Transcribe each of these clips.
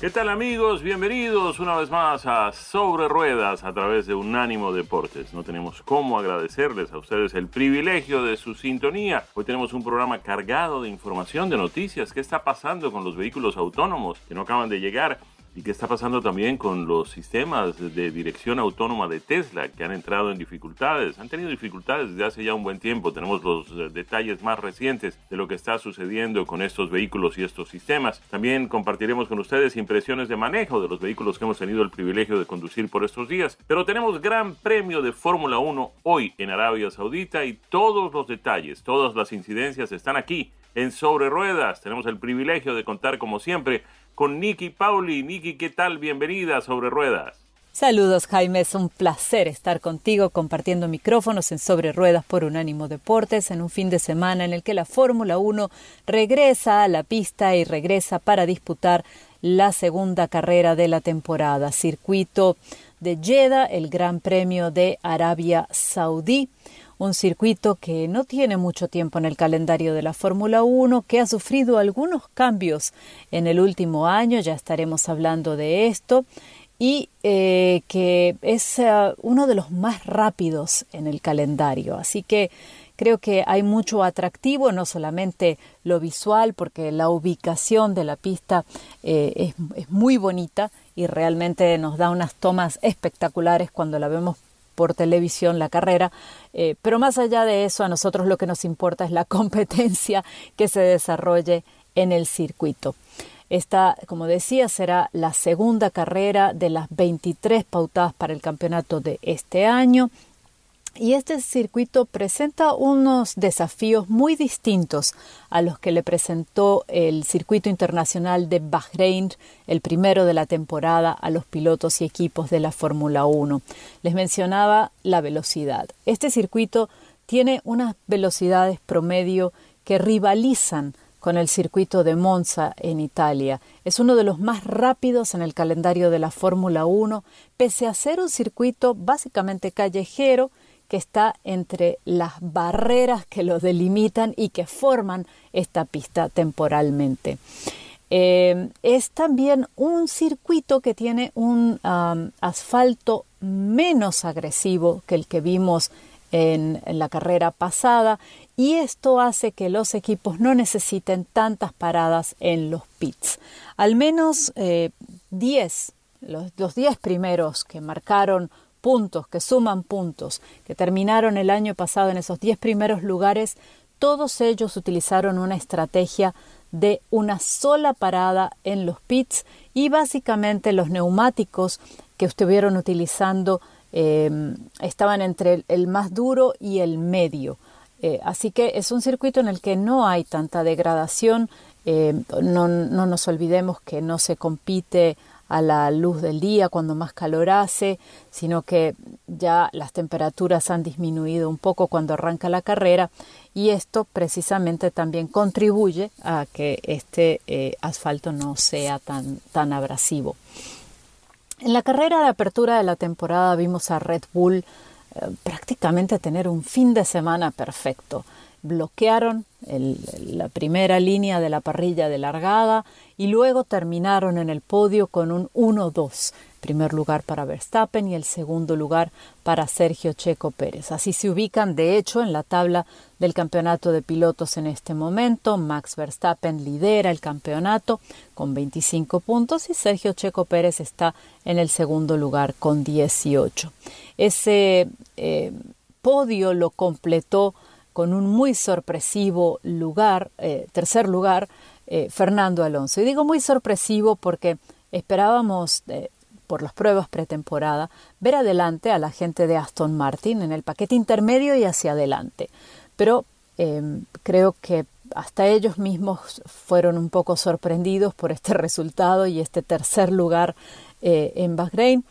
¿Qué tal amigos? Bienvenidos una vez más a Sobre Ruedas a través de Unánimo Deportes. No tenemos cómo agradecerles a ustedes el privilegio de su sintonía. Hoy tenemos un programa cargado de información, de noticias. ¿Qué está pasando con los vehículos autónomos que no acaban de llegar? ¿Y qué está pasando también con los sistemas de dirección autónoma de Tesla que han entrado en dificultades? Han tenido dificultades desde hace ya un buen tiempo. Tenemos los eh, detalles más recientes de lo que está sucediendo con estos vehículos y estos sistemas. También compartiremos con ustedes impresiones de manejo de los vehículos que hemos tenido el privilegio de conducir por estos días. Pero tenemos gran premio de Fórmula 1 hoy en Arabia Saudita y todos los detalles, todas las incidencias están aquí en Sobre Ruedas. Tenemos el privilegio de contar como siempre con Nicky Pauli. Nicky, ¿qué tal? Bienvenida sobre ruedas. Saludos Jaime, es un placer estar contigo compartiendo micrófonos en Sobre Ruedas por Unánimo Deportes en un fin de semana en el que la Fórmula 1 regresa a la pista y regresa para disputar la segunda carrera de la temporada, circuito de Jeddah, el Gran Premio de Arabia Saudí un circuito que no tiene mucho tiempo en el calendario de la Fórmula 1, que ha sufrido algunos cambios en el último año, ya estaremos hablando de esto, y eh, que es eh, uno de los más rápidos en el calendario. Así que creo que hay mucho atractivo, no solamente lo visual, porque la ubicación de la pista eh, es, es muy bonita y realmente nos da unas tomas espectaculares cuando la vemos por televisión la carrera, eh, pero más allá de eso, a nosotros lo que nos importa es la competencia que se desarrolle en el circuito. Esta, como decía, será la segunda carrera de las 23 pautadas para el campeonato de este año y este circuito presenta unos desafíos muy distintos a los que le presentó el circuito internacional de Bahrein, el primero de la temporada, a los pilotos y equipos de la Fórmula 1. Les mencionaba la velocidad. Este circuito tiene unas velocidades promedio que rivalizan con el circuito de Monza en Italia. Es uno de los más rápidos en el calendario de la Fórmula 1, pese a ser un circuito básicamente callejero que está entre las barreras que lo delimitan y que forman esta pista temporalmente. Eh, es también un circuito que tiene un asfalto menos agresivo que el que vimos en, la carrera pasada y esto hace que los equipos no necesiten tantas paradas en los pits. Al menos 10, eh, los 10 primeros que marcaron puntos, que suman puntos, que terminaron el año pasado en esos 10 primeros lugares, todos ellos utilizaron una estrategia de una sola parada en los pits y básicamente los neumáticos que estuvieron utilizando eh, estaban entre el, más duro y el medio. Eh, así que es un circuito en el que no hay tanta degradación. Eh, no, no, nos olvidemos que no se compite a la luz del día cuando más calor hace, sino que ya las temperaturas han disminuido un poco cuando arranca la carrera y esto precisamente también contribuye a que este eh, asfalto no sea tan, tan abrasivo. En la carrera de apertura de la temporada vimos a Red Bull eh, prácticamente tener un fin de semana perfecto. Bloquearon la primera línea de la parrilla de largada y luego terminaron en el podio con un 1-2. Primer lugar para Verstappen y el segundo lugar para Sergio Checo Pérez. Así se ubican, de hecho, en la tabla del campeonato de pilotos en este momento. Max Verstappen lidera el campeonato con 25 puntos y Sergio Checo Pérez está en el segundo lugar con 18. Ese eh, podio lo completó con un muy sorpresivo lugar, eh, tercer lugar, eh, Fernando Alonso. Y digo muy sorpresivo porque esperábamos, eh, por las pruebas pretemporada, ver adelante a la gente de Aston Martin en el paquete intermedio y hacia adelante. Pero em, creo que hasta ellos mismos fueron un poco sorprendidos por este resultado y este tercer lugar en Bahrein.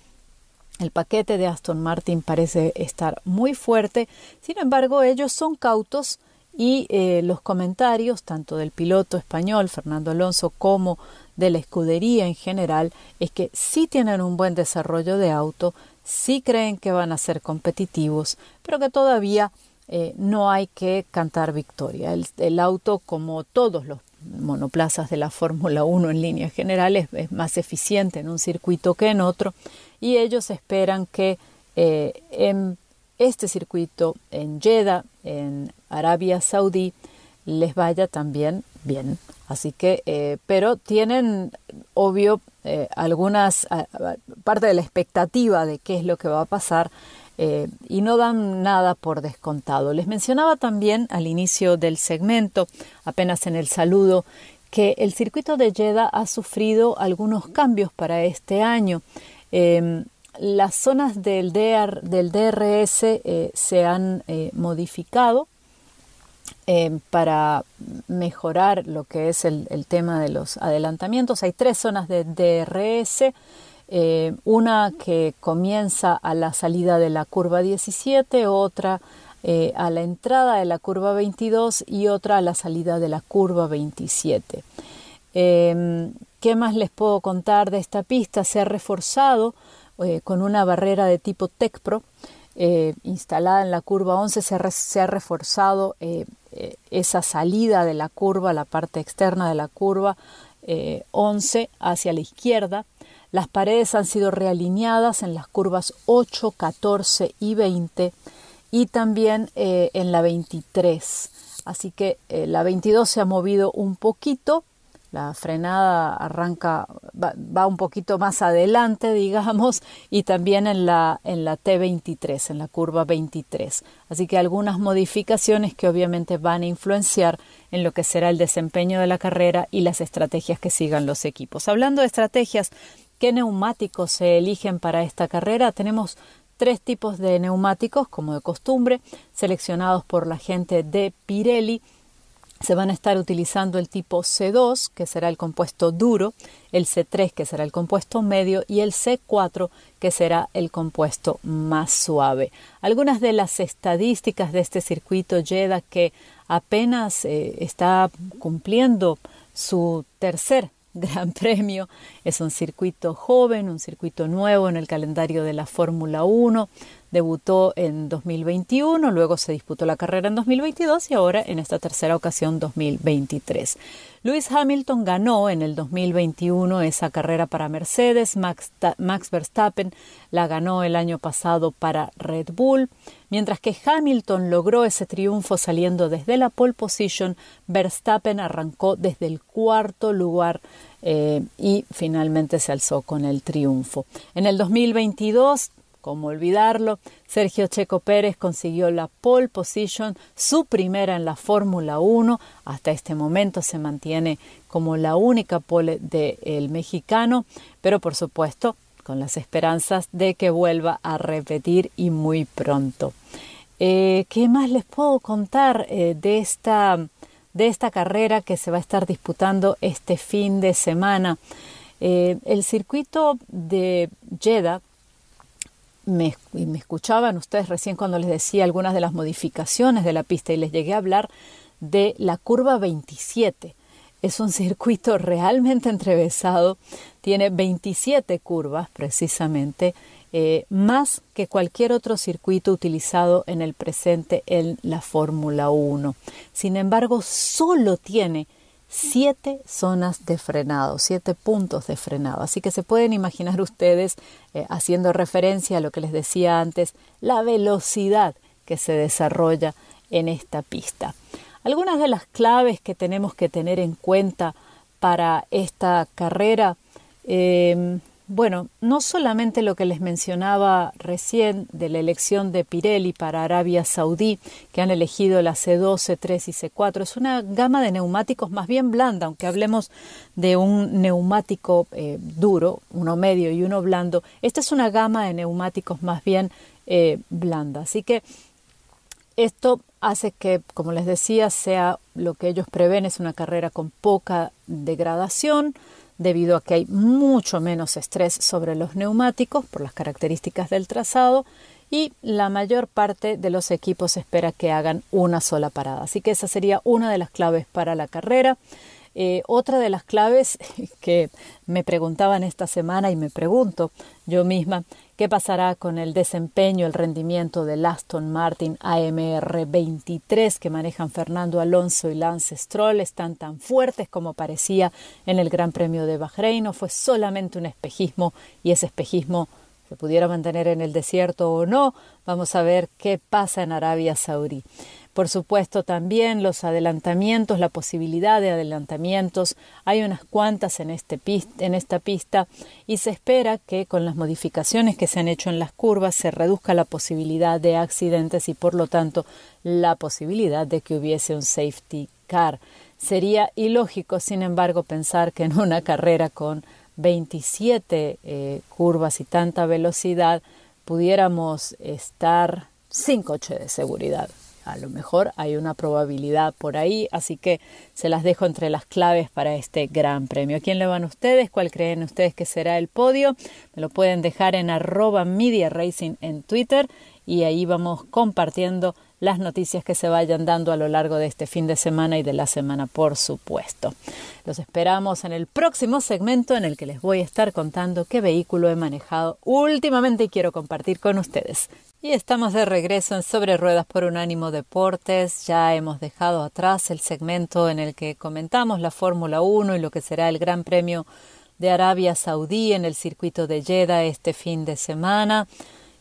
El paquete de Aston Martin parece estar muy fuerte, sin embargo ellos son cautos y eh, los comentarios tanto del piloto español Fernando Alonso como de la escudería en general es que sí tienen un buen desarrollo de auto, sí creen que van a ser competitivos, pero que todavía eh, no hay que cantar victoria. El, auto, como todos los monoplazas de la Fórmula 1 en líneas generales, es más eficiente en un circuito que en otro y ellos esperan que eh, en este circuito en Jeddah, en Arabia Saudí, les vaya también bien. Así que, eh, pero tienen, obvio, eh, algunas, parte de la expectativa de qué es lo que va a pasar y no dan nada por descontado. Les mencionaba también al inicio del segmento, apenas en el saludo, que el circuito de Jeddah ha sufrido algunos cambios para este año. Em, las zonas del, del DRS eh, se han eh, modificado em, para mejorar lo que es el, tema de los adelantamientos. Hay tres zonas de DRS, eh, una que comienza a la salida de la curva 17, otra a la entrada de la curva 22 y otra a la salida de la curva 27. ¿Qué más les puedo contar de esta pista? Se ha reforzado eh, con una barrera de tipo TECPRO eh, instalada en la curva 11. Se ha, reforzado eh, esa salida de la curva, la parte externa de la curva 11 hacia la izquierda. Las paredes han sido realineadas en las curvas 8, 14 y 20 y también en la 23. Así que la 22 se ha movido un poquito la frenada arranca, va, un poquito más adelante, digamos, y también en la, en la T23, en la curva 23. Así que algunas modificaciones que obviamente van a influenciar en lo que será el desempeño de la carrera y las estrategias que sigan los equipos. Hablando de estrategias, ¿qué neumáticos se eligen para esta carrera? Tenemos tres tipos de neumáticos, como de costumbre, seleccionados por la gente de Pirelli se van a estar utilizando el tipo C2, que será el compuesto duro, el C3, que será el compuesto medio, y el C4, que será el compuesto más suave. Algunas de las estadísticas de este circuito Jeddah que apenas eh, está cumpliendo su tercer Gran Premio. Es un circuito joven, un circuito nuevo en el calendario de la Fórmula 1 debutó en 2021, luego se disputó la carrera en 2022 y ahora en esta tercera ocasión 2023. Lewis Hamilton ganó en el 2021 esa carrera para Mercedes, Max, Max, Verstappen la ganó el año pasado para Red Bull, mientras que Hamilton logró ese triunfo saliendo desde la pole position, Verstappen arrancó desde el cuarto lugar eh, y finalmente se alzó con el triunfo. En el 2022 como olvidarlo, Sergio Checo Pérez consiguió la pole position, su primera en la Fórmula 1. Hasta este momento se mantiene como la única pole del mexicano, pero por supuesto con las esperanzas de que vuelva a repetir y muy pronto. Eh, ¿Qué más les puedo contar eh, de, esta, de esta carrera que se va a estar disputando este fin de semana? Eh, el circuito de Jeddah me, me escuchaban ustedes recién cuando les decía algunas de las modificaciones de la pista y les llegué a hablar de la curva 27. Es un circuito realmente entrevesado, tiene 27 curvas precisamente eh, más que cualquier otro circuito utilizado en el presente en la Fórmula 1. Sin embargo, solo tiene siete zonas de frenado, siete puntos de frenado. Así que se pueden imaginar ustedes, eh, haciendo referencia a lo que les decía antes, la velocidad que se desarrolla en esta pista. Algunas de las claves que tenemos que tener en cuenta para esta carrera eh, bueno, no solamente lo que les mencionaba recién de la elección de Pirelli para Arabia Saudí, que han elegido la C2, C3 y C4, es una gama de neumáticos más bien blanda, aunque hablemos de un neumático eh, duro, uno medio y uno blando. Esta es una gama de neumáticos más bien eh, blanda. Así que esto hace que, como les decía, sea lo que ellos prevén es una carrera con poca degradación, debido a que hay mucho menos estrés sobre los neumáticos por las características del trazado y la mayor parte de los equipos espera que hagan una sola parada. Así que esa sería una de las claves para la carrera. Eh, otra de las claves que me preguntaban esta semana y me pregunto yo misma, ¿qué pasará con el desempeño, el rendimiento del Aston Martin AMR 23 que manejan Fernando Alonso y Lance Stroll? ¿Están tan fuertes como parecía en el Gran Premio de Bahrein o fue solamente un espejismo y ese espejismo se pudiera mantener en el desierto o no? Vamos a ver qué pasa en Arabia Saudí. Por supuesto, también los adelantamientos, la posibilidad de adelantamientos, hay unas cuantas en, este en esta pista y se espera que con las modificaciones que se han hecho en las curvas se reduzca la posibilidad de accidentes y por lo tanto la posibilidad de que hubiese un safety car. Sería ilógico, sin embargo, pensar que en una carrera con 27 eh, curvas y tanta velocidad pudiéramos estar sin coche de seguridad. A lo mejor hay una probabilidad por ahí, así que se las dejo entre las claves para este gran premio. ¿A quién le van ustedes? ¿Cuál creen ustedes que será el podio? Me lo pueden dejar en arroba media racing en Twitter y ahí vamos compartiendo las noticias que se vayan dando a lo largo de este fin de semana y de la semana, por supuesto. Los esperamos en el próximo segmento en el que les voy a estar contando qué vehículo he manejado últimamente y quiero compartir con ustedes. Y estamos de regreso en Sobre Ruedas por Unánimo Deportes. Ya hemos dejado atrás el segmento en el que comentamos la Fórmula 1 y lo que será el Gran Premio de Arabia Saudí en el circuito de Jeddah este fin de semana.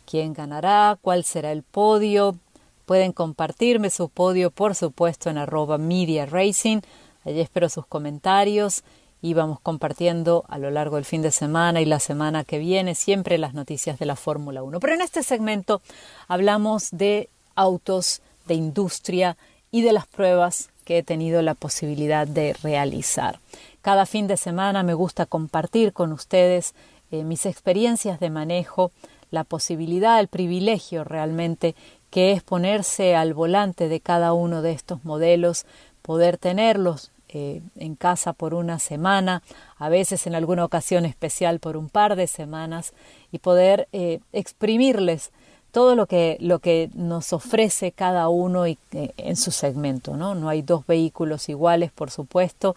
¿Quién ganará? ¿Cuál será el podio? Pueden compartirme su podio, por supuesto, en arroba media racing. Allí espero sus comentarios y vamos compartiendo a lo largo del fin de semana y la semana que viene siempre las noticias de la Fórmula 1. Pero en este segmento hablamos de autos, de industria y de las pruebas que he tenido la posibilidad de realizar. Cada fin de semana me gusta compartir con ustedes eh, mis experiencias de manejo, la posibilidad, el privilegio realmente que es ponerse al volante de cada uno de estos modelos, poder tenerlos eh, en casa por una semana, a veces en alguna ocasión especial por un par de semanas, y poder eh, exprimirles todo lo que, lo que nos ofrece cada uno y, eh, en su segmento. ¿no? no hay dos vehículos iguales, por supuesto,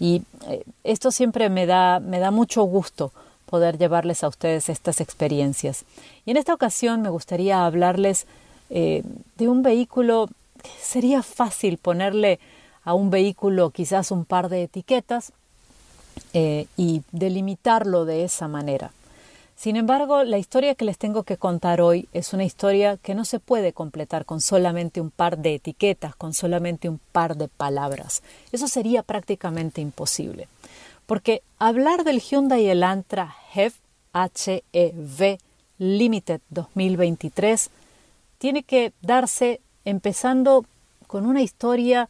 y esto siempre me da, me da mucho gusto poder llevarles a ustedes estas experiencias. Y en esta ocasión me gustaría hablarles de un vehículo que sería fácil ponerle a un vehículo quizás un par de etiquetas eh, y delimitarlo de esa manera. Sin embargo, la historia que les tengo que contar hoy es una historia que no se puede completar con solamente un par de etiquetas, con solamente un par de palabras. Eso sería prácticamente imposible. Porque hablar del Hyundai Elantra HEV, HEV Limited 2023 tiene que darse empezando con una historia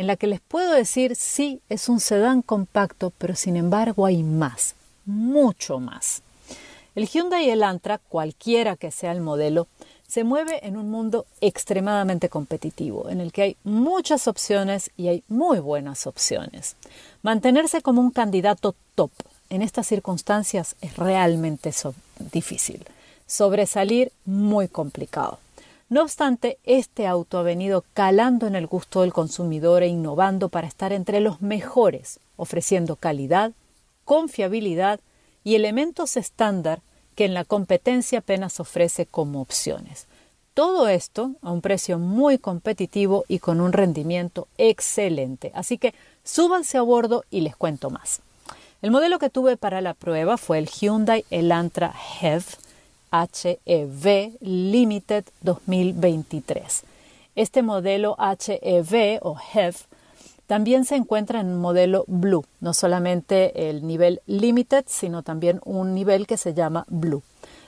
en la que les puedo decir sí, es un sedán compacto, pero sin embargo hay más, mucho más. El Hyundai Elantra, cualquiera que sea el modelo, se mueve en un mundo extremadamente competitivo, en el que hay muchas opciones y hay muy buenas opciones. Mantenerse como un candidato top en estas circunstancias es realmente difícil. Sobresalir muy complicado. No obstante, este auto ha venido calando en el gusto del consumidor e innovando para estar entre los mejores, ofreciendo calidad, confiabilidad y elementos estándar que en la competencia apenas ofrece como opciones. Todo esto a un precio muy competitivo y con un rendimiento excelente. Así que súbanse a bordo y les cuento más. El modelo que tuve para la prueba fue el Hyundai Elantra HEV HEV Limited 2023. Este modelo HEV o HEV también se encuentra en modelo Blue, no solamente el nivel Limited, sino también un nivel que se llama Blue.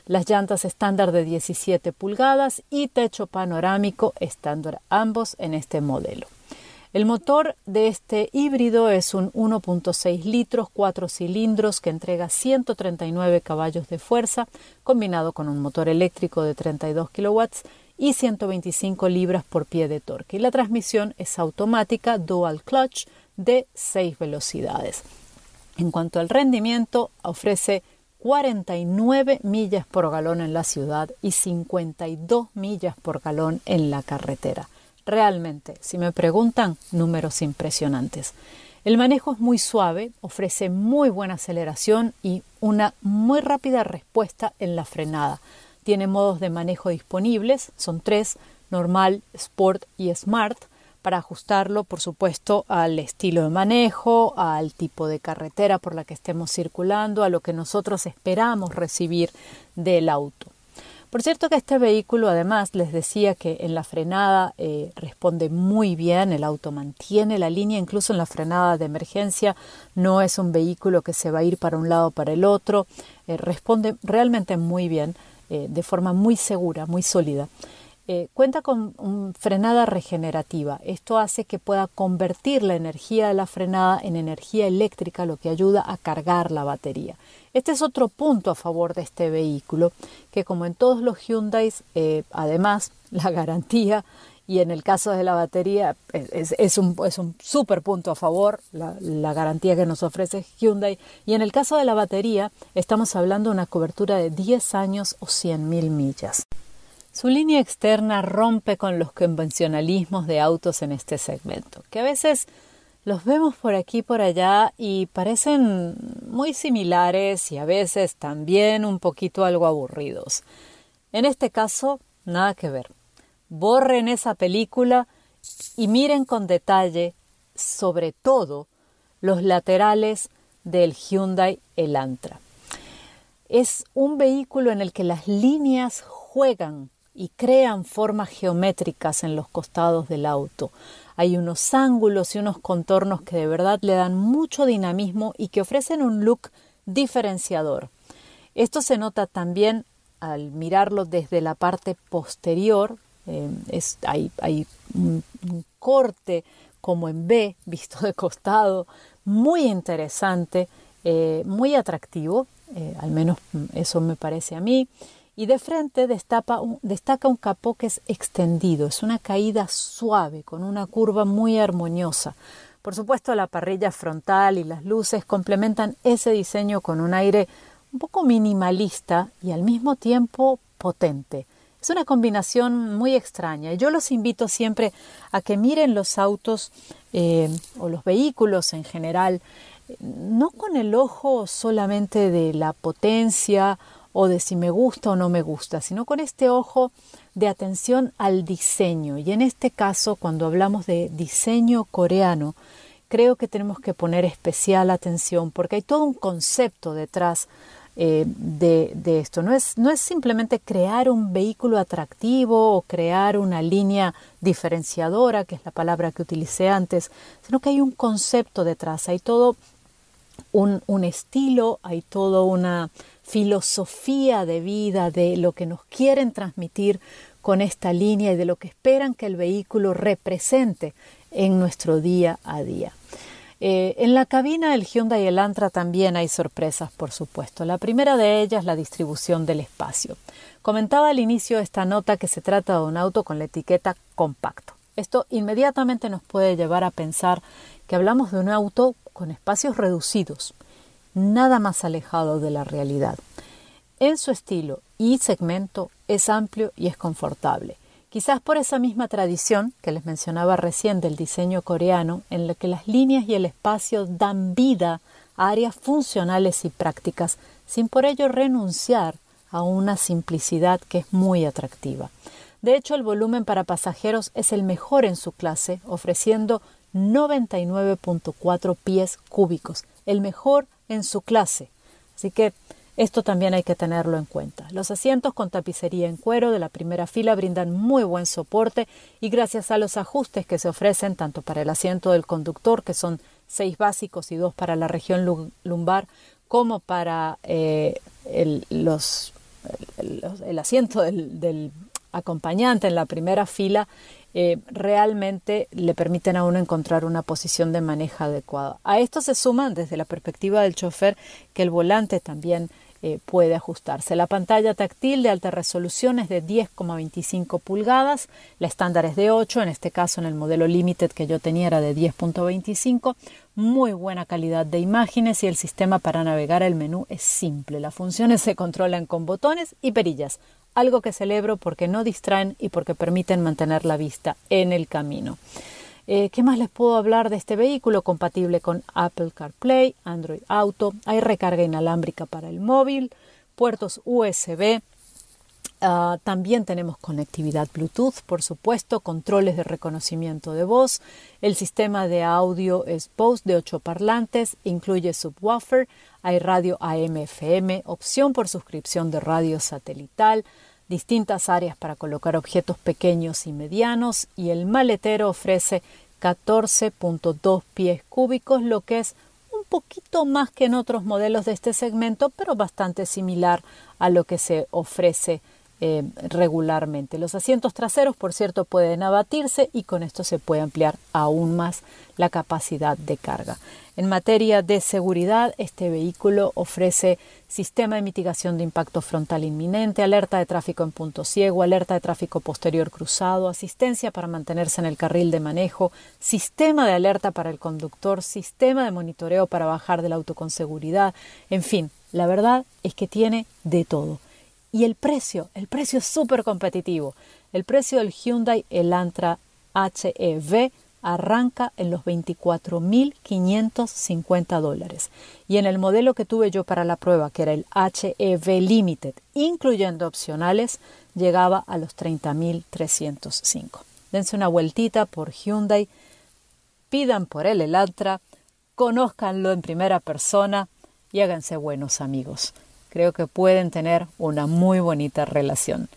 Las llantas estándar de 17 pulgadas y techo panorámico estándar ambos en este modelo. El motor de este híbrido es un 1.6 litros, 4 cilindros que entrega 139 caballos de fuerza, combinado con un motor eléctrico de 32 kilowatts y 125 libras por pie de torque. Y la transmisión es automática dual clutch de 6 velocidades. En cuanto al rendimiento, ofrece 49 millas por galón en la ciudad y 52 millas por galón en la carretera. Realmente, si me preguntan, números impresionantes. El manejo es muy suave, ofrece muy buena aceleración y una muy rápida respuesta en la frenada. Tiene modos de manejo disponibles, son tres, normal, sport y smart, para ajustarlo, por supuesto, al estilo de manejo, al tipo de carretera por la que estemos circulando, a lo que nosotros esperamos recibir del auto. Por cierto que este vehículo además les decía que en la frenada eh, responde muy bien, el auto mantiene la línea, incluso en la frenada de emergencia no es un vehículo que se va a ir para un lado o para el otro, eh, responde realmente muy bien, eh, de forma muy segura, muy sólida. Eh, cuenta con frenada regenerativa. Esto hace que pueda convertir la energía de la frenada en energía eléctrica, lo que ayuda a cargar la batería. Este es otro punto a favor de este vehículo, que como en todos los Hyundai, eh, además la garantía y en el caso de la batería es, un, es un super punto a favor, la, la, garantía que nos ofrece Hyundai. Y en el caso de la batería estamos hablando de una cobertura de 10 años o 100.000 millas. Su línea externa rompe con los convencionalismos de autos en este segmento, que a veces los vemos por aquí y por allá y parecen muy similares y a veces también un poquito algo aburridos. En este caso, nada que ver. Borren esa película y miren con detalle, sobre todo, los laterales del Hyundai Elantra. Es un vehículo en el que las líneas juegan y crean formas geométricas en los costados del auto. Hay unos ángulos y unos contornos que de verdad le dan mucho dinamismo y que ofrecen un look diferenciador. Esto se nota también al mirarlo desde la parte posterior. Eh, es, hay, hay un, corte como en B, visto de costado, muy interesante, eh, muy atractivo, eh, al menos eso me parece a mí y de frente destaca un capó que es extendido, es una caída suave con una curva muy armoniosa. Por supuesto, la parrilla frontal y las luces complementan ese diseño con un aire un poco minimalista y al mismo tiempo potente. Es una combinación muy extraña. Yo los invito siempre a que miren los autos eh, o los vehículos en general, no con el ojo solamente de la potencia o de si me gusta o no me gusta, sino con este ojo de atención al diseño. Y en este caso, cuando hablamos de diseño coreano, creo que tenemos que poner especial atención porque hay todo un concepto detrás eh, de, de, esto. No es, no es simplemente crear un vehículo atractivo o crear una línea diferenciadora, que es la palabra que utilicé antes, sino que hay un concepto detrás, hay todo un, estilo, hay toda una filosofía de vida, de lo que nos quieren transmitir con esta línea y de lo que esperan que el vehículo represente en nuestro día a día. Eh, en la cabina del Hyundai Elantra también hay sorpresas, por supuesto. La primera de ellas, la distribución del espacio. Comentaba al inicio de esta nota que se trata de un auto con la etiqueta compacto. Esto inmediatamente nos puede llevar a pensar que hablamos de un auto con espacios reducidos, nada más alejado de la realidad. En su estilo y segmento es amplio y es confortable. Quizás por esa misma tradición que les mencionaba recién del diseño coreano, en la que las líneas y el espacio dan vida a áreas funcionales y prácticas, sin por ello renunciar a una simplicidad que es muy atractiva. De hecho, el volumen para pasajeros es el mejor en su clase, ofreciendo 99.4 pies cúbicos, el mejor en su clase. Así que esto también hay que tenerlo en cuenta. Los asientos con tapicería en cuero de la primera fila brindan muy buen soporte y gracias a los ajustes que se ofrecen tanto para el asiento del conductor, que son seis básicos y dos para la región lumbar, como para eh, el, asiento del, acompañante en la primera fila, eh, realmente le permiten a uno encontrar una posición de manejo adecuada. A esto se suman desde la perspectiva del chofer que el volante también eh, puede ajustarse. La pantalla táctil de alta resolución es de 10,25 pulgadas, la estándar es de 8, en este caso en el modelo Limited que yo tenía era de 10.25, muy buena calidad de imágenes y el sistema para navegar el menú es simple. Las funciones se controlan con botones y perillas, algo que celebro porque no distraen y porque permiten mantener la vista en el camino. Eh, ¿Qué más les puedo hablar de este vehículo? Compatible con Apple CarPlay, Android Auto, hay recarga inalámbrica para el móvil, puertos USB, ah, también tenemos conectividad Bluetooth, por supuesto, controles de reconocimiento de voz. El sistema de audio es Bose de 8 parlantes, incluye subwoofer, hay radio AM-FM, opción por suscripción de radio satelital, distintas áreas para colocar objetos pequeños y medianos y el maletero ofrece 14.2 pies cúbicos, lo que es un poquito más que en otros modelos de este segmento, pero bastante similar a lo que se ofrece eh, regularmente. Los asientos traseros, por cierto, pueden abatirse y con esto se puede ampliar aún más la capacidad de carga. En materia de seguridad, este vehículo ofrece sistema de mitigación de impacto frontal inminente, alerta de tráfico en punto ciego, alerta de tráfico posterior cruzado, asistencia para mantenerse en el carril de manejo, sistema de alerta para el conductor, sistema de monitoreo para bajar del auto con seguridad, en fin, la verdad es que tiene de todo. Y el precio, el precio es súper competitivo. El precio del Hyundai Elantra HEV arranca en los 24.550 dólares. Y en el modelo que tuve yo para la prueba, que era el HEV Limited, incluyendo opcionales, llegaba a los 30.305. Dense una vueltita por Hyundai, pidan por el Elantra, conózcanlo en primera persona y háganse buenos amigos creo que pueden tener una muy bonita relación.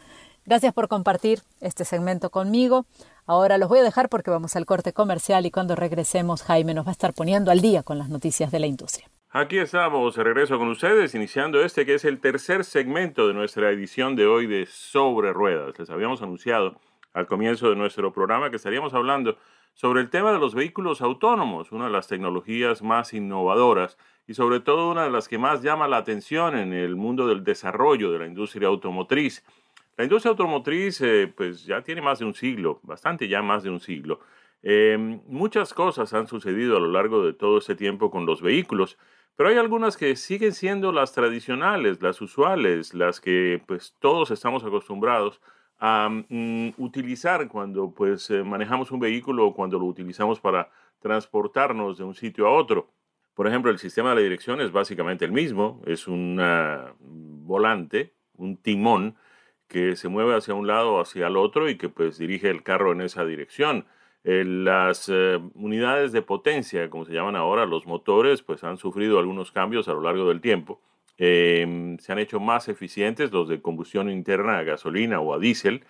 Gracias por compartir este segmento conmigo. Ahora los voy a dejar porque vamos al corte comercial y cuando regresemos Jaime nos va a estar poniendo al día con las noticias de la industria. Aquí estamos, regreso con ustedes, iniciando este que es el tercer segmento de nuestra edición de hoy de Sobre Ruedas. Les habíamos anunciado al comienzo de nuestro programa que estaríamos hablando sobre el tema de los vehículos autónomos, una de las tecnologías más innovadoras y sobre todo una de las que más llama la atención en el mundo del desarrollo de la industria automotriz. La industria automotriz eh, pues ya tiene más de un siglo, bastante ya más de un siglo. Em, muchas cosas han sucedido a lo largo de todo este tiempo con los vehículos, pero hay algunas que siguen siendo las tradicionales, las usuales, las que pues todos estamos acostumbrados mm, utilizar cuando pues eh, manejamos un vehículo o cuando lo utilizamos para transportarnos de un sitio a otro. Por ejemplo, el sistema de dirección es básicamente el mismo, es un volante, un timón que se mueve hacia un lado o hacia el otro y que pues dirige el carro en esa dirección. las eh, unidades de potencia, como se llaman ahora, los motores, pues han sufrido algunos cambios a lo largo del tiempo. Em, se han hecho más eficientes los de combustión interna a gasolina o a diésel,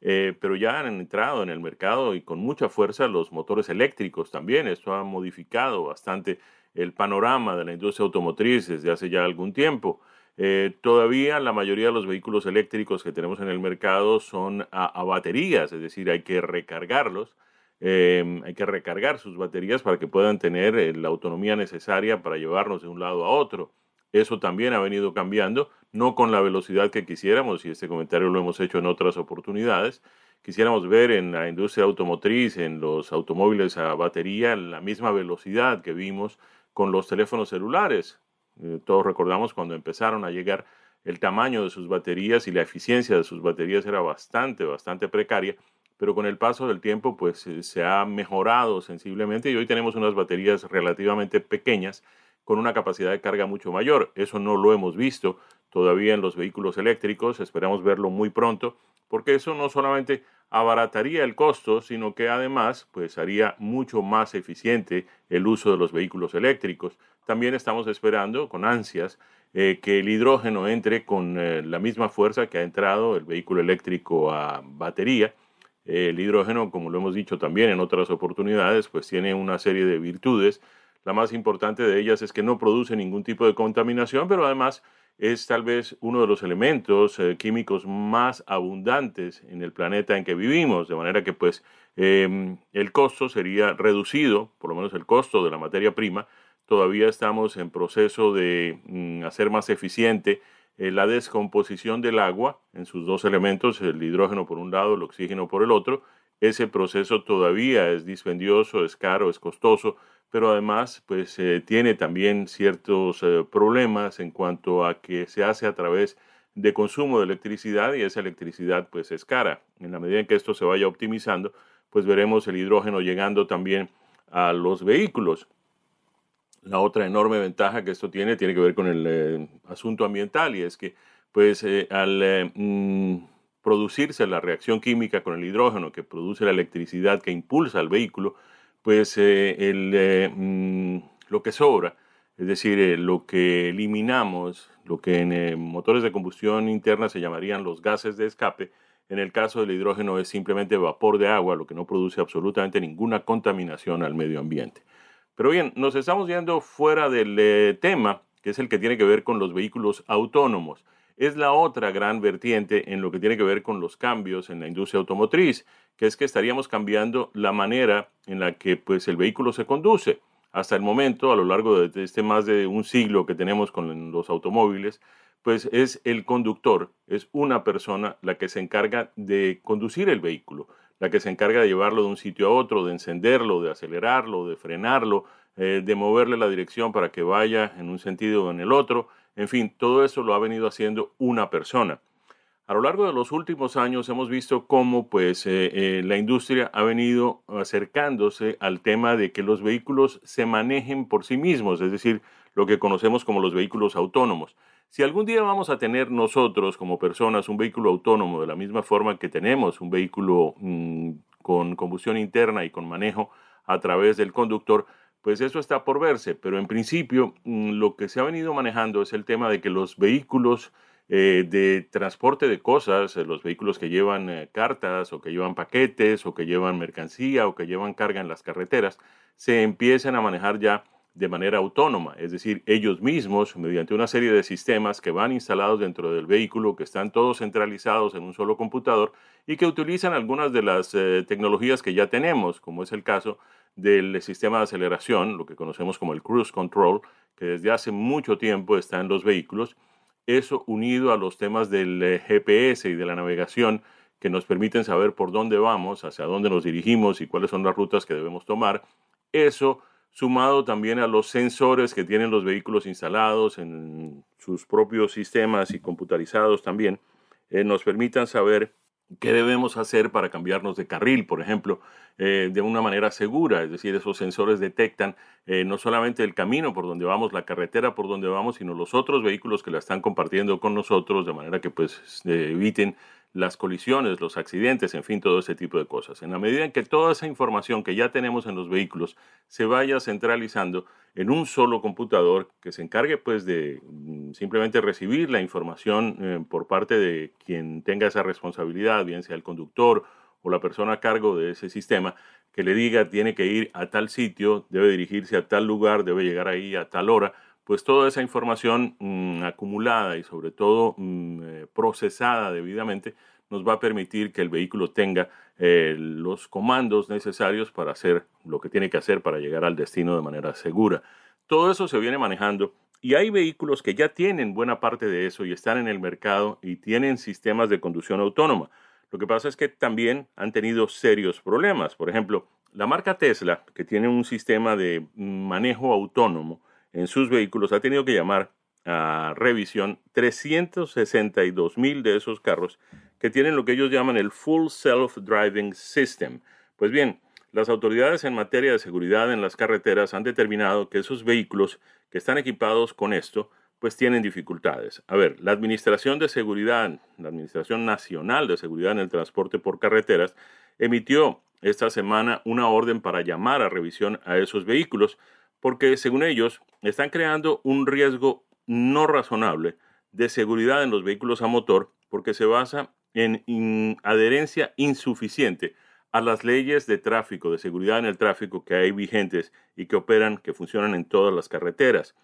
eh, pero ya han entrado en el mercado y con mucha fuerza los motores eléctricos también. Esto ha modificado bastante el panorama de la industria automotriz desde hace ya algún tiempo. Eh, todavía la mayoría de los vehículos eléctricos que tenemos en el mercado son a, baterías, es decir, hay que recargarlos, em, hay que recargar sus baterías para que puedan tener eh, la autonomía necesaria para llevarnos de un lado a otro. Eso también ha venido cambiando, no con la velocidad que quisiéramos, y este comentario lo hemos hecho en otras oportunidades. Quisiéramos ver en la industria automotriz, en los automóviles a batería, la misma velocidad que vimos con los teléfonos celulares. Eh, todos recordamos cuando empezaron a llegar el tamaño de sus baterías y la eficiencia de sus baterías era bastante, bastante precaria, pero con el paso del tiempo pues eh, se ha mejorado sensiblemente y hoy tenemos unas baterías relativamente pequeñas con una capacidad de carga mucho mayor. Eso no lo hemos visto todavía en los vehículos eléctricos. Esperamos verlo muy pronto, porque eso no solamente abarataría el costo, sino que además pues haría mucho más eficiente el uso de los vehículos eléctricos. También estamos esperando con ansias eh, que el hidrógeno entre con eh, la misma fuerza que ha entrado el vehículo eléctrico a batería. el hidrógeno, como lo hemos dicho también en otras oportunidades, pues tiene una serie de virtudes. La más importante de ellas es que no produce ningún tipo de contaminación, pero además es tal vez uno de los elementos eh, químicos más abundantes en el planeta en que vivimos, de manera que pues em, el costo sería reducido, por lo menos el costo de la materia prima. Todavía estamos en proceso de mm, hacer más eficiente eh, la descomposición del agua en sus dos elementos, el hidrógeno por un lado, el oxígeno por el otro. Ese proceso todavía es dispendioso, es caro, es costoso, pero además pues eh, tiene también ciertos eh, problemas en cuanto a que se hace a través de consumo de electricidad y esa electricidad pues es cara. En la medida en que esto se vaya optimizando, pues veremos el hidrógeno llegando también a los vehículos. La otra enorme ventaja que esto tiene tiene que ver con el eh, asunto ambiental y es que pues al mm, producirse la reacción química con el hidrógeno que produce la electricidad que impulsa al vehículo, pues eh, eh, mm, lo que sobra, es decir, eh, lo que eliminamos, lo que en motores de combustión interna se llamarían los gases de escape, en el caso del hidrógeno es simplemente vapor de agua, lo que no produce absolutamente ninguna contaminación al medio ambiente. Pero bien, nos estamos yendo fuera del tema, que es el que tiene que ver con los vehículos autónomos es la otra gran vertiente en lo que tiene que ver con los cambios en la industria automotriz, que es que estaríamos cambiando la manera en la que pues, el vehículo se conduce. Hasta el momento, a lo largo de este más de un siglo que tenemos con los automóviles, pues es el conductor, es una persona la que se encarga de conducir el vehículo, la que se encarga de llevarlo de un sitio a otro, de encenderlo, de acelerarlo, de frenarlo, eh, de moverle la dirección para que vaya en un sentido o en el otro. En fin, todo eso lo ha venido haciendo una persona. A lo largo de los últimos años hemos visto cómo pues, eh, eh, la industria ha venido acercándose al tema de que los vehículos se manejen por sí mismos, es decir, lo que conocemos como los vehículos autónomos. Si algún día vamos a tener nosotros como personas un vehículo autónomo de la misma forma que tenemos un vehículo mm, con combustión interna y con manejo a través del conductor, pues eso está por verse, pero en principio mm, lo que se ha venido manejando es el tema de que los vehículos eh, de transporte de cosas, eh, los vehículos que llevan eh, cartas o que llevan paquetes o que llevan mercancía o que llevan carga en las carreteras, se empiecen a manejar ya de manera autónoma, es decir, ellos mismos, mediante una serie de sistemas que van instalados dentro del vehículo, que están todos centralizados en un solo computador y que utilizan algunas de las tecnologías que ya tenemos, como es el caso del sistema de aceleración, lo que conocemos como el cruise control, que desde hace mucho tiempo está en los vehículos. Eso unido a los temas del eh, GPS y de la navegación que nos permiten saber por dónde vamos, hacia dónde nos dirigimos y cuáles son las rutas que debemos tomar. Eso sumado también a los sensores que tienen los vehículos instalados en sus propios sistemas y computarizados también, eh, nos permitan saber qué debemos hacer para cambiarnos de carril, por ejemplo, eh, de una manera segura, es decir, esos sensores detectan eh, no solamente el camino por donde vamos, la carretera por donde vamos, sino los otros vehículos que la están compartiendo con nosotros, de manera que pues eviten las colisiones, los accidentes, en fin, todo ese tipo de cosas. En la medida en que toda esa información que ya tenemos en los vehículos se vaya centralizando en un solo computador que se encargue pues de simplemente recibir la información eh, por parte de quien tenga esa responsabilidad, bien sea el conductor o la persona a cargo de ese sistema, que le diga tiene que ir a tal sitio, debe dirigirse a tal lugar, debe llegar ahí a tal hora, pues toda esa información mm, acumulada y sobre todo mm, eh, procesada debidamente nos va a permitir que el vehículo tenga eh, los comandos necesarios para hacer lo que tiene que hacer para llegar al destino de manera segura. Todo eso se viene manejando y hay vehículos que ya tienen buena parte de eso y están en el mercado y tienen sistemas de conducción autónoma. Lo que pasa es que también han tenido serios problemas. Por ejemplo, la marca Tesla, que tiene un sistema de manejo autónomo, en sus vehículos ha tenido que llamar a revisión 362 mil de esos carros que tienen lo que ellos llaman el Full Self-Driving System. Pues bien, las autoridades en materia de seguridad en las carreteras han determinado que esos vehículos que están equipados con esto, pues tienen dificultades. A ver, la Administración de Seguridad, la Administración Nacional de Seguridad en el Transporte por Carreteras, emitió esta semana una orden para llamar a revisión a esos vehículos porque, según ellos, están creando un riesgo no razonable de seguridad en los vehículos a motor porque se basa en adherencia insuficiente a las leyes de tráfico, de seguridad en el tráfico que hay vigentes y que operan, que funcionan en todas las carreteras.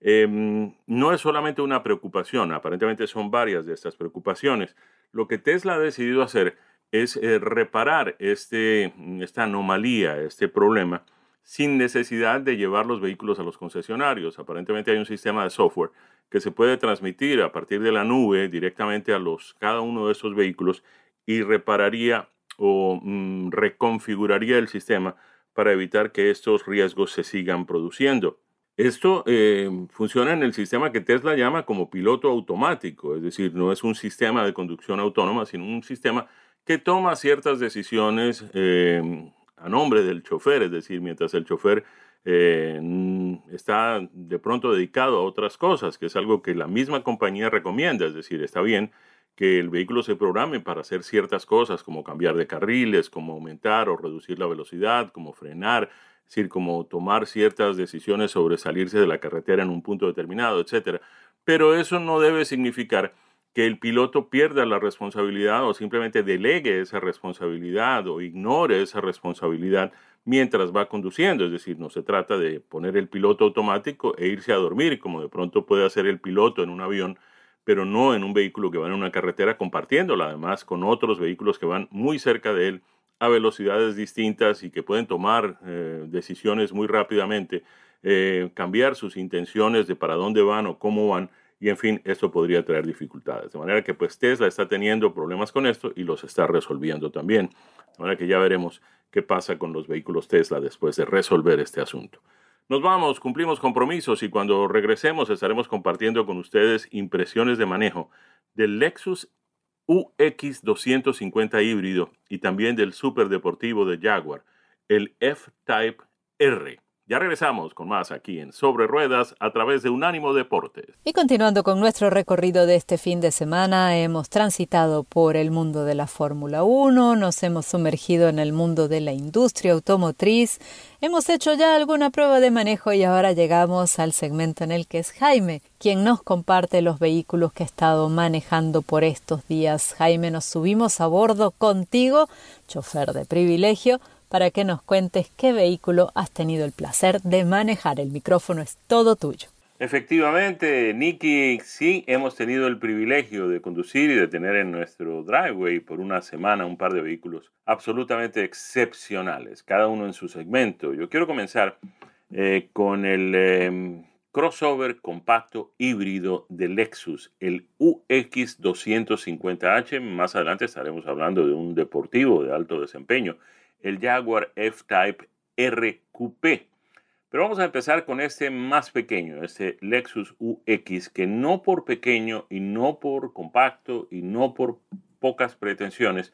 Em, no es solamente una preocupación, aparentemente son varias de estas preocupaciones. Lo que Tesla ha decidido hacer es eh, reparar este, esta anomalía, este problema, sin necesidad de llevar los vehículos a los concesionarios. Aparentemente hay un sistema de software que se puede transmitir a partir de la nube directamente a los, cada uno de esos vehículos y repararía o mm, reconfiguraría el sistema para evitar que estos riesgos se sigan produciendo. Esto eh, funciona en el sistema que Tesla llama como piloto automático, es decir, no es un sistema de conducción autónoma, sino un sistema que toma ciertas decisiones eh, a nombre del chofer, es decir, mientras el chofer eh, está de pronto dedicado a otras cosas, que es algo que la misma compañía recomienda, es decir, está bien que el vehículo se programe para hacer ciertas cosas, como cambiar de carriles, como aumentar o reducir la velocidad, como frenar, es decir, como tomar ciertas decisiones sobre salirse de la carretera en un punto determinado, etc. Pero eso no debe significar que el piloto pierda la responsabilidad o simplemente delegue esa responsabilidad o ignore esa responsabilidad mientras va conduciendo. Es decir, no se trata de poner el piloto automático e irse a dormir, como de pronto puede hacer el piloto en un avión, pero no en un vehículo que va en una carretera compartiéndola además con otros vehículos que van muy cerca de él a velocidades distintas y que pueden tomar eh, decisiones muy rápidamente, eh, cambiar sus intenciones de para dónde van o cómo van y en fin, esto podría traer dificultades. De manera que pues Tesla está teniendo problemas con esto y los está resolviendo también. De manera que ya veremos qué pasa con los vehículos Tesla después de resolver este asunto. Nos vamos, cumplimos compromisos y cuando regresemos estaremos compartiendo con ustedes impresiones de manejo del Lexus UX 250 híbrido y también del superdeportivo de Jaguar, el F-Type R. Ya regresamos con más aquí en Sobre Ruedas a través de Unánimo Deportes. Y continuando con nuestro recorrido de este fin de semana, hemos transitado por el mundo de la Fórmula 1, nos hemos sumergido en el mundo de la industria automotriz, hemos hecho ya alguna prueba de manejo y ahora llegamos al segmento en el que es Jaime, quien nos comparte los vehículos que ha estado manejando por estos días. Jaime, nos subimos a bordo contigo, chofer de privilegio, para que nos cuentes qué vehículo has tenido el placer de manejar. El micrófono es todo tuyo. Efectivamente, Nicky, sí hemos tenido el privilegio de conducir y de tener en nuestro driveway por una semana un par de vehículos absolutamente excepcionales, cada uno en su segmento. Yo quiero comenzar eh, con el em, crossover compacto híbrido de Lexus, el UX250H. Más adelante estaremos hablando de un deportivo de alto desempeño el Jaguar F-Type RQP. Pero vamos a empezar con este más pequeño, este Lexus UX, que no por pequeño y no por compacto y no por pocas pretensiones,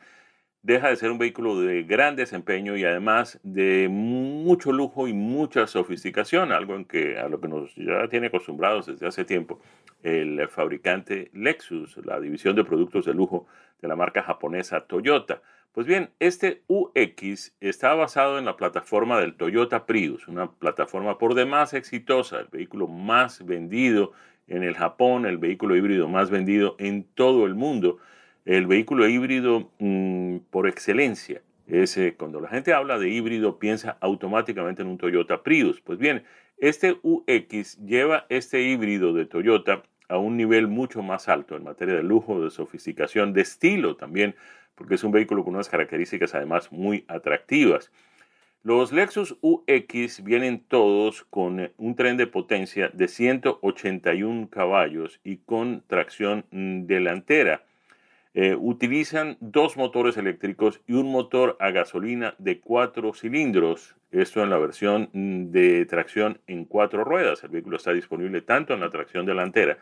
deja de ser un vehículo de gran desempeño y además de mucho lujo y mucha sofisticación, algo en que a lo que nos ya tiene acostumbrados desde hace tiempo el fabricante Lexus, la división de productos de lujo de la marca japonesa Toyota. Pues bien, este UX está basado en la plataforma del Toyota Prius, una plataforma por demás exitosa, el vehículo más vendido en el Japón, el vehículo híbrido más vendido en todo el mundo, el vehículo híbrido mm, por excelencia. Ese, cuando la gente habla de híbrido piensa automáticamente en un Toyota Prius. Pues bien, este UX lleva este híbrido de Toyota a un nivel mucho más alto en materia de lujo, de sofisticación, de estilo también porque es un vehículo con unas características además muy atractivas. Los Lexus UX vienen todos con eh, un tren de potencia de 181 caballos y con tracción mm, delantera. Eh, utilizan dos motores eléctricos y un motor a gasolina de cuatro cilindros. Esto en la versión mm, de tracción en cuatro ruedas. El vehículo está disponible tanto en la tracción delantera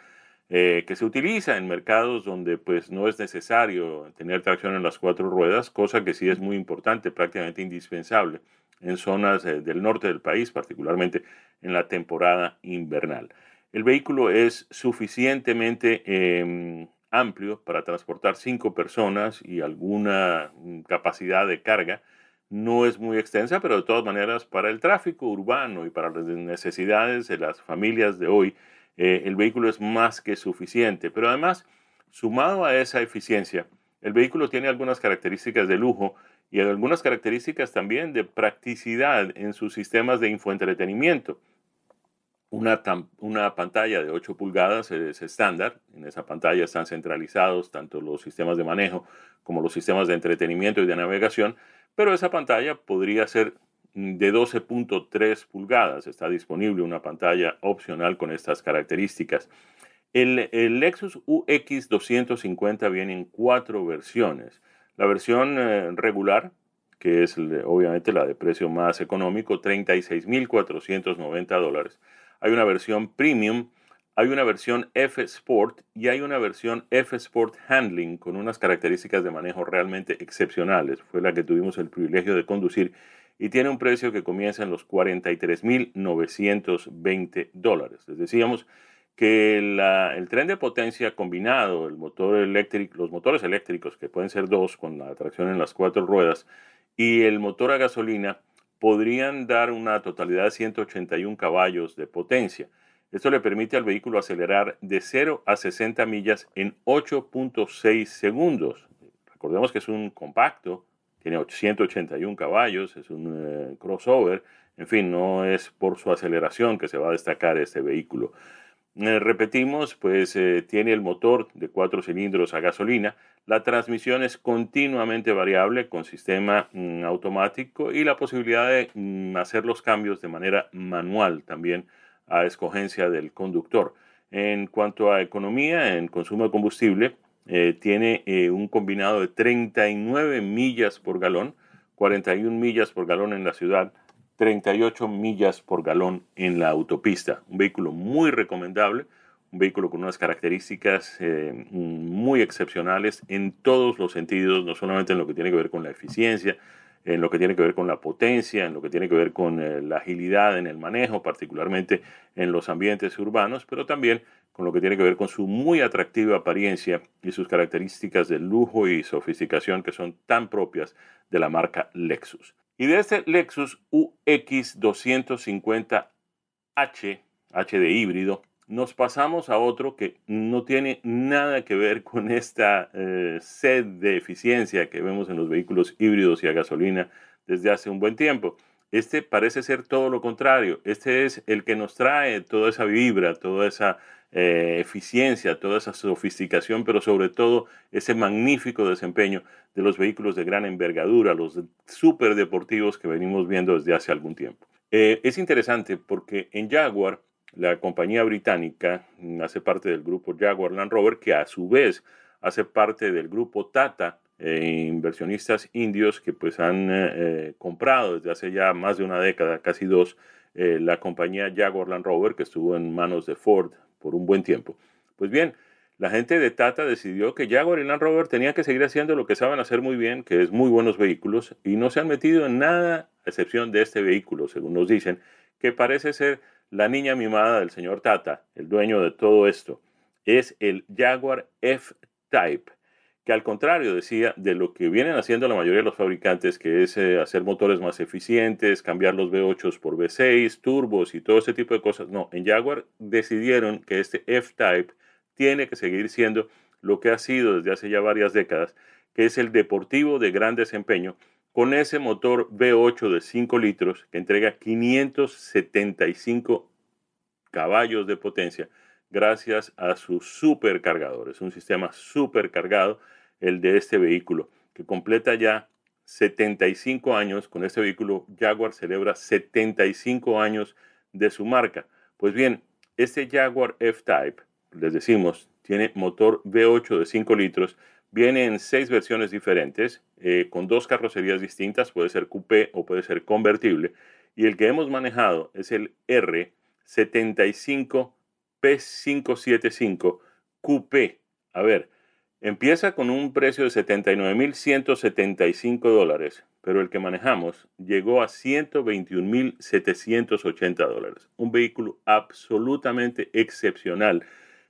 eh, que se utiliza en mercados donde pues no es necesario tener tracción en las cuatro ruedas, cosa que sí es muy importante, prácticamente indispensable en zonas eh, del norte del país, particularmente en la temporada invernal. El vehículo es suficientemente em, amplio para transportar cinco personas y alguna mm, capacidad de carga. No es muy extensa, pero de todas maneras para el tráfico urbano y para las necesidades de las familias de hoy, eh, el vehículo es más que suficiente. Pero además, sumado a esa eficiencia, el vehículo tiene algunas características de lujo y algunas características también de practicidad en sus sistemas de infoentretenimiento. Una, una, pantalla de 8 pulgadas es estándar. En esa pantalla están centralizados tanto los sistemas de manejo como los sistemas de entretenimiento y de navegación, pero esa pantalla podría ser de 12.3 pulgadas. Está disponible una pantalla opcional con estas características. El, Lexus UX 250 viene en cuatro versiones. La versión eh, regular, que es obviamente la de precio más económico, 36.490 dólares. Hay una versión premium, hay una versión F Sport y hay una versión F Sport Handling con unas características de manejo realmente excepcionales. Fue la que tuvimos el privilegio de conducir y tiene un precio que comienza en los 43.920 dólares. Les decíamos que el tren de potencia combinado, el motor eléctrico, los motores eléctricos, que pueden ser dos con la tracción en las cuatro ruedas, y el motor a gasolina, podrían dar una totalidad de 181 caballos de potencia. Esto le permite al vehículo acelerar de 0 a 60 millas en 8.6 segundos. Recordemos que es un compacto, tiene 181 caballos, es un eh, crossover, en fin, no es por su aceleración que se va a destacar este vehículo. Eh, repetimos, pues eh, tiene el motor de cuatro cilindros a gasolina, la transmisión es continuamente variable con sistema mm, automático y la posibilidad de mm, hacer los cambios de manera manual también a escogencia del conductor. En cuanto a economía en consumo de combustible, eh, tiene un combinado de 39 millas por galón, 41 millas por galón en la ciudad, 38 millas por galón en la autopista. Un vehículo muy recomendable, un vehículo con unas características eh, muy excepcionales en todos los sentidos, no solamente en lo que tiene que ver con la eficiencia, en lo que tiene que ver con la potencia, en lo que tiene que ver con eh, la agilidad en el manejo, particularmente en los ambientes urbanos, pero también con lo que tiene que ver con su muy atractiva apariencia y sus características de lujo y sofisticación que son tan propias de la marca Lexus. Y de este Lexus UX 250H, H de híbrido, nos pasamos a otro que no tiene nada que ver con esta eh, sed de eficiencia que vemos en los vehículos híbridos y a gasolina desde hace un buen tiempo. Este parece ser todo lo contrario. Este es el que nos trae toda esa vibra, toda esa eh, eficiencia, toda esa sofisticación, pero sobre todo ese magnífico desempeño de los vehículos de gran envergadura, los super deportivos que venimos viendo desde hace algún tiempo. Eh, es interesante porque en Jaguar, la compañía británica hace parte del grupo Jaguar Land Rover, que a su vez hace parte del grupo Tata, eh, inversionistas indios que pues han comprado desde hace ya más de una década, casi dos, la compañía Jaguar Land Rover, que estuvo en manos de Ford por un buen tiempo. Pues bien, la gente de Tata decidió que Jaguar y Land Rover tenían que seguir haciendo lo que saben hacer muy bien, que es muy buenos vehículos, y no se han metido en nada, a excepción de este vehículo, según nos dicen, que parece ser la niña mimada del señor Tata, el dueño de todo esto. Es el Jaguar F-Type que al contrario decía de lo que vienen haciendo la mayoría de los fabricantes, que es eh, hacer motores más eficientes, cambiar los V8 por V6, turbos y todo ese tipo de cosas. No, en Jaguar decidieron que este F-Type tiene que seguir siendo lo que ha sido desde hace ya varias décadas, que es el deportivo de gran desempeño, con ese motor V8 de 5 litros que entrega 575 caballos de potencia gracias a sus supercargadores, un sistema supercargado el de este vehículo, que completa ya 75 años. Con este vehículo, Jaguar celebra 75 años de su marca. Pues bien, este Jaguar F-Type, les decimos, tiene motor V8 de 5 litros, viene en seis versiones diferentes, eh, con dos carrocerías distintas, puede ser coupé o puede ser convertible, y el que hemos manejado es el R75 P575 Coupé. A ver, Empieza con un precio de 79.175 dólares, pero el que manejamos llegó a 121.780 dólares. Un vehículo absolutamente excepcional,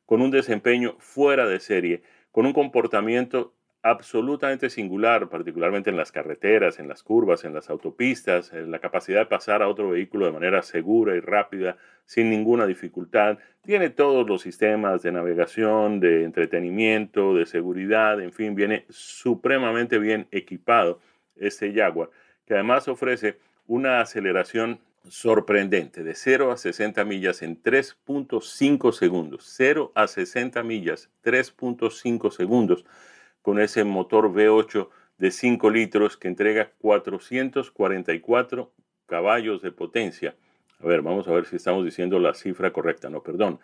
con un desempeño fuera de serie, con un comportamiento absolutamente singular, particularmente en las carreteras, en las curvas, en las autopistas, en la capacidad de pasar a otro vehículo de manera segura y rápida, sin ninguna dificultad. Tiene todos los sistemas de navegación, de entretenimiento, de seguridad, en fin, viene supremamente bien equipado este Jaguar, que además ofrece una aceleración sorprendente de 0 a 60 millas en 3.5 segundos. 0 a 60 millas, 3.5 segundos con ese motor V8 de 5 litros que entrega 444 caballos de potencia. A ver, vamos a ver si estamos diciendo la cifra correcta. No, perdón.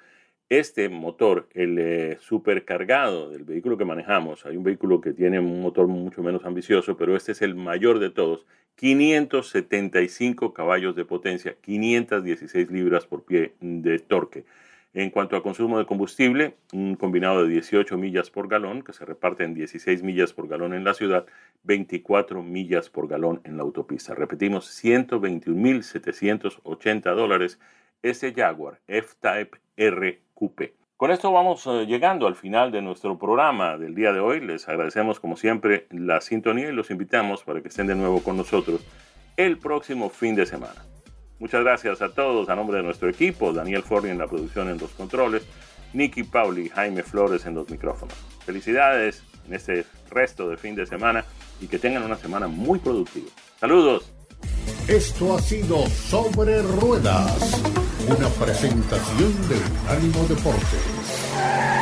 Este motor, el eh, supercargado del vehículo que manejamos, hay un vehículo que tiene un motor mucho menos ambicioso, pero este es el mayor de todos, 575 caballos de potencia, 516 libras por pie de torque. En cuanto a consumo de combustible, un combinado de 18 millas por galón, que se reparte en 16 millas por galón en la ciudad, 24 millas por galón en la autopista. Repetimos, 121.780 dólares ese Jaguar F-Type R Coupe. Con esto vamos eh, llegando al final de nuestro programa del día de hoy. Les agradecemos como siempre la sintonía y los invitamos para que estén de nuevo con nosotros el próximo fin de semana. Muchas gracias a todos a nombre de nuestro equipo, Daniel Forni en la producción en los controles, Nicky Pauli y Jaime Flores en los micrófonos. Felicidades en este resto de fin de semana y que tengan una semana muy productiva. Saludos. Esto ha sido Sobre Ruedas, una presentación de Unánimo Deportes.